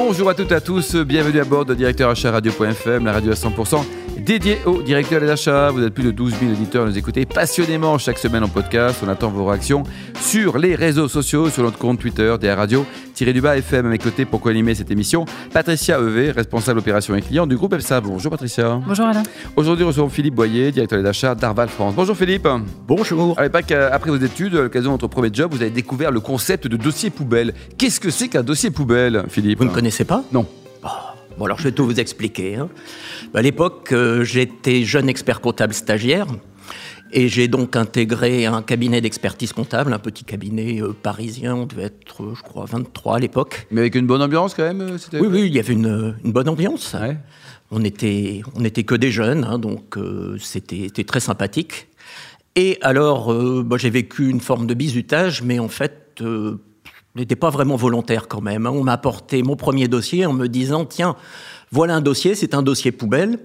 Bonjour à toutes et à tous, bienvenue à bord de directeur achat radio.fm, la radio à 100% dédié au directeur des achats. Vous êtes plus de 12 000 auditeurs à nous écouter passionnément chaque semaine en podcast. On attend vos réactions sur les réseaux sociaux, sur notre compte Twitter, DR Radio, tiré du bas FM à mes côtés pour co-animer cette émission. Patricia EV, responsable opération et client du groupe EPSA. Bonjour Patricia. Bonjour Alain. Aujourd'hui, nous recevons Philippe Boyer, directeur des achats d'Arval France. Bonjour Philippe. Bonjour. À l'époque, après vos études, à l'occasion de votre premier job, vous avez découvert le concept de dossier poubelle. Qu'est-ce que c'est qu'un dossier poubelle, Philippe? Vous ne connaissez pas? Non. Bon, alors je vais tout vous expliquer. hein. À l'époque, euh, j'étais jeune expert comptable stagiaire. Et j'ai donc intégré un cabinet d'expertise comptable, un petit cabinet euh, parisien, on devait être, euh, je crois, 23 à l'époque. Mais avec une bonne ambiance quand même euh, c'était- Oui, oui, il y avait une, une bonne ambiance. Ouais. On était, on était que des jeunes, hein, donc euh, c'était très sympathique. Et alors, bah, j'ai vécu une forme de bizutage, mais en fait, n'étais pas vraiment volontaire quand même. hein. On m'a apporté mon premier dossier en me disant, tiens, voilà un dossier, c'est un dossier poubelle.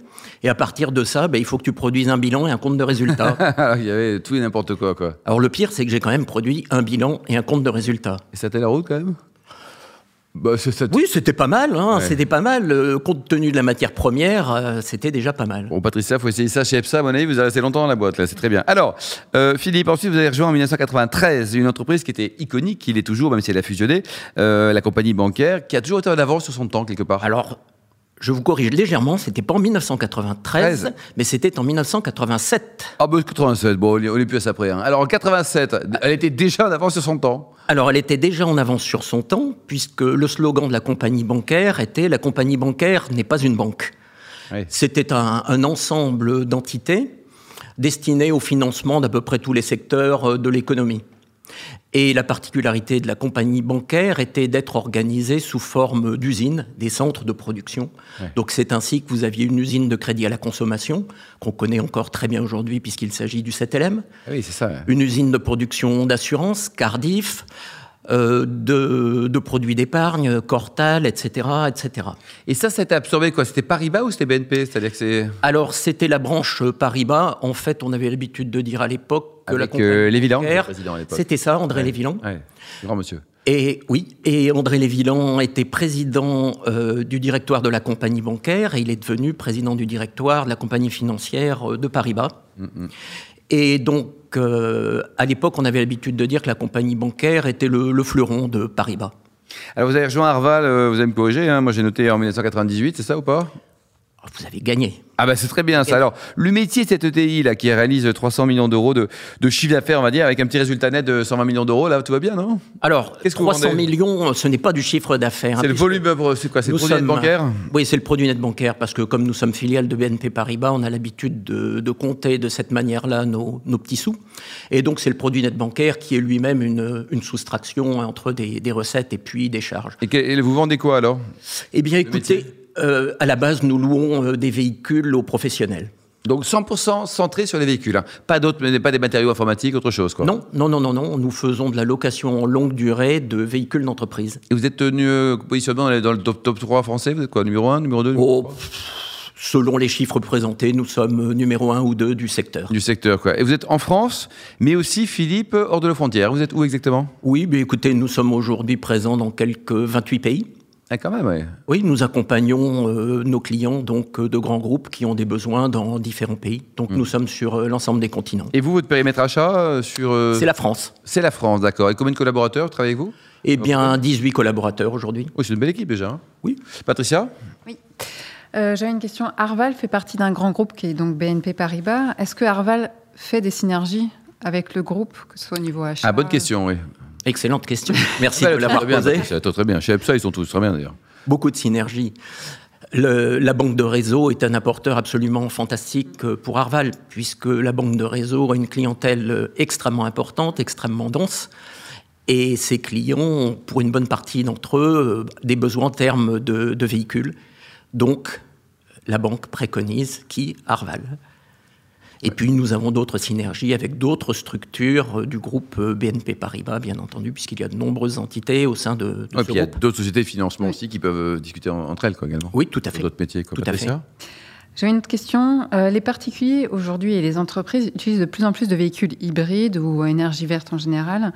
Et à partir de ça, bah, il faut que tu produises un bilan et un compte de résultat. Il y avait tout et n'importe quoi, quoi. alors le pire, c'est que j'ai quand même produit un bilan et un compte de résultat. Et ça t'a la route quand même? Bah. Oui, c'était pas mal, hein, Ouais. c'était pas mal. Euh, compte tenu de la matière première, euh, c'était déjà pas mal. Bon, Patricia, faut essayer ça chez EPSA. À mon avis, vous allez rester longtemps dans la boîte, là. C'est très bien. Alors, euh, Philippe, ensuite, vous avez rejoint en 1993 une entreprise qui était iconique, qui l'est toujours, même si elle a fusionné, euh, la compagnie bancaire, qui a toujours été en avance sur son temps, quelque part. Alors, je vous corrige légèrement, c'était pas en 1993, 13. mais c'était en 1987. Ah, bah, 87, bon, on est- on est plus à ça près. hein. Alors, en 87, elle était déjà en avance sur son temps. Alors, elle était déjà en avance sur son temps, puisque le slogan de la compagnie bancaire était La compagnie bancaire n'est pas une banque. Oui. C'était un, un ensemble d'entités destinées au financement d'à peu près tous les secteurs euh, de l'économie. Et la particularité de la compagnie bancaire était d'être organisée sous forme d'usines, des centres de production. Donc c'est ainsi que vous aviez une usine de crédit à la consommation, qu'on connaît encore très bien aujourd'hui puisqu'il s'agit du 7LM, Ah oui, c'est ça. une usine de production d'assurance, Cardiff, euh, de, de produits d'épargne, Cortal, etc., etc. Et ça, c'était absorbé quoi? C'était Paribas ou c'était BNP C'est-à-dire que c'est. Alors, c'était la branche Paribas. En fait, on avait l'habitude de dire à l'époque que la Avec, euh, Léviland. C'était ça, André Ouais. Léviland. Ouais, grand monsieur. Et oui, et André Léviland était président euh, du directoire de la compagnie bancaire et il est devenu président du directoire de la compagnie financière euh, de Paribas. Et donc, euh, à l'époque, on avait l'habitude de dire que la compagnie bancaire était le, le fleuron de Paribas. Alors, vous avez rejoint Arval, euh, vous allez me corriger, hein, moi j'ai noté en 1998, c'est ça ou pas? Vous avez gagné. Ah bah c'est très bien ça. Alors, le métier de cette ETI là, qui réalise 300 millions d'euros de, de chiffre d'affaires, on va dire, avec un petit résultat net de 120 millions d'euros, là, tout va bien, non? Alors, Qu'est-ce que vous 300 vendez? millions, ce n'est pas du chiffre d'affaires. hein, C'est le puisque- volume, c'est quoi C'est le produit net sommes- bancaire? Oui, c'est le produit net bancaire, parce que comme nous sommes filiales de BNP Paribas, on a l'habitude de, de compter de cette manière-là nos, nos petits sous. Et donc, c'est le produit net bancaire qui est lui-même une, une soustraction entre des, des recettes et puis des charges. et, que- et vous vendez quoi alors? Eh bien, écoutez, euh, à la base, nous louons euh, des véhicules aux professionnels. Donc 100% centré sur les véhicules. hein. Pas d'autres, mais pas des matériaux informatiques, autre chose quoi. Non, non, non, non, non. Nous faisons de la location en longue durée de véhicules d'entreprise. Et vous êtes tenu euh, positionnement dans, le top, top 3 français Vous êtes quoi Numéro 1, numéro 2 Oh, selon les chiffres présentés, nous sommes euh, numéro un ou deux du secteur. Du secteur quoi. Et vous êtes en France, mais aussi Philippe, hors de nos frontières. Vous êtes où exactement? Oui, mais écoutez, nous sommes aujourd'hui présents dans quelques 28 pays. Ah quand même, ouais. Oui, nous accompagnons euh, nos clients donc euh, de grands groupes qui ont des besoins dans différents pays. Donc nous sommes sur euh, l'ensemble des continents. Et vous, votre périmètre achat euh, sur... C'est la France. C'est la France, d'accord. Et combien de collaborateurs travaillez avec vous Eh bien, 18 collaborateurs aujourd'hui. Oui, c'est une belle équipe déjà. hein. Oui. Patricia Oui. Euh, J'avais une question. Arval fait partie d'un grand groupe qui est donc BNP Paribas. Est-ce que Arval fait des synergies avec le groupe, que ce soit au niveau achat Ah, bonne question, oui. Excellente question. Merci Ouais, de l'avoir posée. Patricia, Très bien. Chez EPSA, ils sont tous très bien d'ailleurs. Beaucoup de synergies. Le- la banque de réseau est un apporteur absolument fantastique euh, pour Arval, puisque la banque de réseau a une clientèle euh, extrêmement importante, extrêmement dense. Et ses clients ont, pour une bonne partie d'entre eux, euh, des besoins en termes de, de véhicules. Donc, la banque préconise qui Arval. Et puis, nous avons d'autres synergies avec d'autres structures euh, du groupe euh, BNP Paribas, bien entendu, puisqu'il y a de nombreuses entités au sein de, de Ouais, ce puis il y a d'autres sociétés de financement aussi qui peuvent euh, discuter en- entre elles quoi, également. Oui, tout à fait. d'autres métiers. Quoi. Tout à Patricia J'ai une autre question. Euh, les particuliers aujourd'hui et les entreprises utilisent de plus en plus de véhicules hybrides ou à énergie verte en général.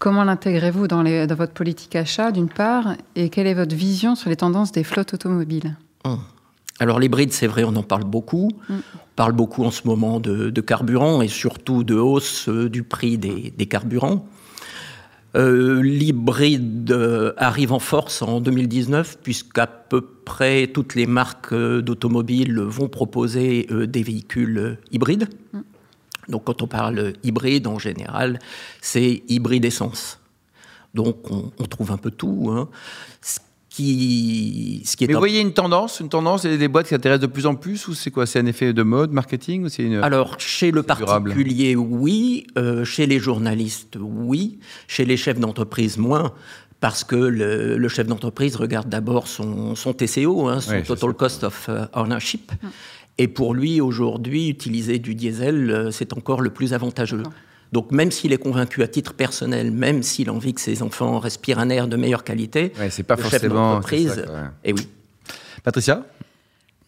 Comment l'intégrez-vous dans, dans, votre politique achat, d'une part, et quelle est votre vision sur les tendances des flottes automobiles? Hum. Alors l'hybride, c'est vrai, on en parle beaucoup. Hum. On parle beaucoup en ce moment de, carburant et surtout de hausse euh, du prix des, des carburants. Euh, L'hybride euh, arrive en force en 2019 puisqu'à peu près toutes les marques euh, d'automobiles vont proposer des véhicules hybrides. Mm. Donc quand on parle hybride en général, c'est hybride essence. Donc on, trouve un peu tout. Hein qui, ce qui est Mais vous voyez une tendance, une tendance, et des boîtes qui s'intéressent de plus en plus, ou c'est quoi C'est un effet de mode, marketing, ou c'est une Alors chez le particulier, oui. Euh, chez les journalistes, oui. Chez les chefs d'entreprise, moins. Parce que le, chef d'entreprise regarde d'abord son, son, TCO, hein, son Total Cost of euh, Ownership. Et pour lui, aujourd'hui, utiliser du diesel, euh, c'est encore le plus avantageux. Donc même s'il est convaincu à titre personnel, même s'il a envie que ses enfants respirent un air de meilleure qualité, c'est pas le forcément chef et oui. Patricia?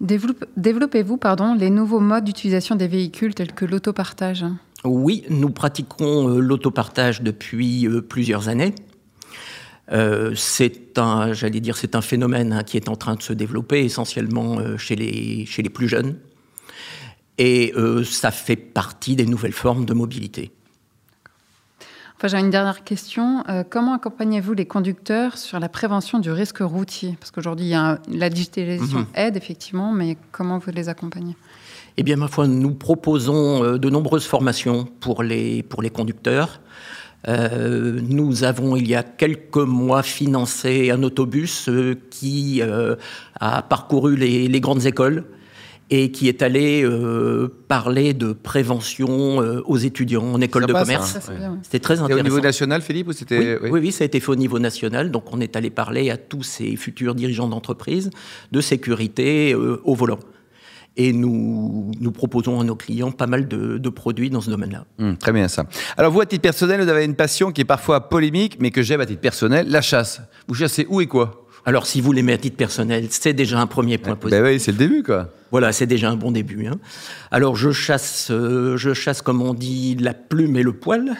Développez-vous pardon, les nouveaux modes d'utilisation des véhicules tels que l'autopartage? Oui, nous pratiquons euh, l'autopartage depuis euh, plusieurs années. Euh, c'est un, j'allais dire, c'est un phénomène hein, qui est en train de se développer essentiellement chez, les, chez les plus jeunes. Et ça fait partie des nouvelles formes de mobilité. Enfin, j'ai une dernière question. Euh, comment accompagnez-vous les conducteurs sur la prévention du risque routier? Parce qu'aujourd'hui, la digitalisation mhm. aide effectivement, mais comment vous les accompagnez? Eh bien, ma foi, nous proposons euh, de nombreuses formations pour les, pour les conducteurs. Euh, nous avons, il y a quelques mois, financé un autobus qui a parcouru les, les, grandes écoles et qui est allé euh, parler de prévention euh, aux étudiants en école de commerce. C'était très intéressant. au niveau national, Philippe, ou c'était oui, oui, ça a été fait au niveau national. Donc, on est allé parler à tous ces futurs dirigeants d'entreprise de sécurité euh, au volant. Et nous, nous proposons à nos clients pas mal de, produits dans ce domaine-là. Hum, très bien ça. Alors vous, à titre personnel, vous avez une passion qui est parfois polémique, mais que j'aime à titre personnel, la chasse. Vous chassez où et quoi? Alors, si vous l'aimez à titre personnel, c'est déjà un premier point positif. Ben oui, c'est le début, quoi. Voilà, c'est déjà un bon début. Hein. Alors, je chasse, euh, je chasse, comme on dit, la plume et le poil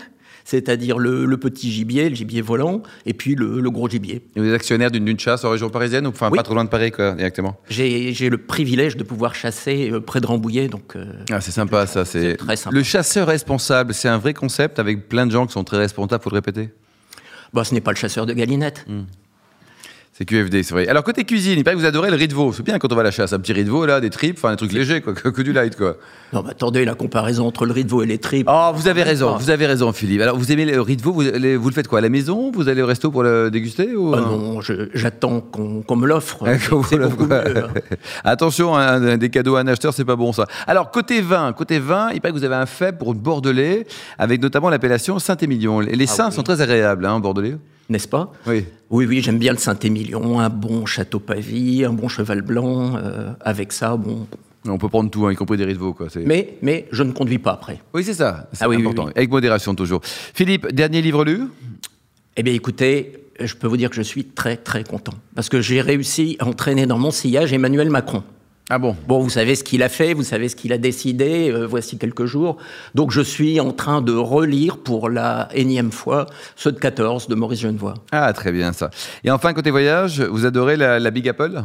c'est-à-dire le, petit gibier, le gibier volant, et puis le, gros gibier. Et vous êtes actionnaire d'une chasse en région parisienne, ou enfin pas trop loin de Paris, quoi, directement? J'ai le privilège de pouvoir chasser euh, près de Rambouillet, donc. Euh, ah, c'est sympa, ça. C'est très sympa. Le chasseur responsable, c'est un vrai concept avec plein de gens qui sont très responsables, faut le répéter? Bah, ce n'est pas le chasseur de galinette. Hmm. C'est QFD, c'est vrai. Alors, côté cuisine, il paraît que vous adorez le riz de veau. C'est bien quand on va à la chasse, un petit riz de veau, là, des tripes, enfin, des trucs légers, quoi, que, du light, quoi. Non, mais attendez, la comparaison entre le riz de veau et les tripes. Oh, vous avez raison, vous avez raison, Philippe. Alors, vous aimez le riz de veau, vous, vous le faites quoi À la maison Vous allez au resto pour le déguster ou... Ah non, j'attends qu'on me l'offre. Attention, hein, des cadeaux à un acheteur, c'est pas bon, ça. Alors, côté vin, côté vin, il paraît que vous avez un faible pour le Bordelais, avec notamment l'appellation Saint-Émilion. Les ah seins sont très agréables, hein, Bordelais n'est-ce pas Oui. Oui, oui, j'aime bien le Saint-Émilion, un bon château pavie, un bon cheval blanc. Euh, avec ça, bon. On peut prendre tout, hein, y compris des veau. Quoi. Mais, mais je ne conduis pas après. Oui, c'est ça. C'est ah important. Avec modération, toujours. Philippe, dernier livre lu? Eh bien, écoutez, je peux vous dire que je suis très, très content. Parce que j'ai réussi à entraîner dans mon sillage Emmanuel Macron. Ah bon? Bon, vous savez ce qu'il a fait, vous savez ce qu'il a décidé, euh, voici quelques jours. Donc je suis en train de relire pour la énième fois ceux de 14 de Maurice Genevoix. Ah, très bien ça. Et enfin, côté voyage, vous adorez la Big Apple?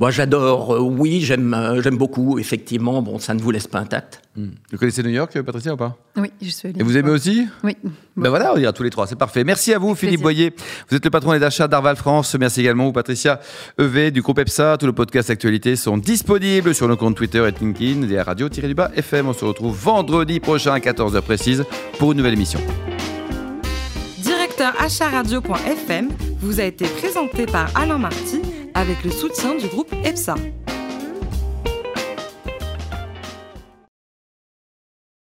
Moi, j'adore, euh, oui, j'aime, euh, j'aime beaucoup, effectivement. Bon, ça ne vous laisse pas intact. Hmm. Vous connaissez New York, Patricia, ou pas? Oui, je suis allée. Et vous aimez aussi? Oui. Ben voilà, on ira tous les trois, c'est parfait. Merci à vous, Philippe Boyer. Vous êtes le patron des achats d'Arval France. Merci également aux Patricia EV du groupe EPSA. Tous nos podcasts actualités sont disponibles sur nos comptes Twitter et LinkedIn et à radio-du-bas FM. On se retrouve vendredi prochain à 14h précise pour une nouvelle émission. Directeur achatradio.fm vous a été présenté par Alain Marty avec le soutien du groupe EPSA.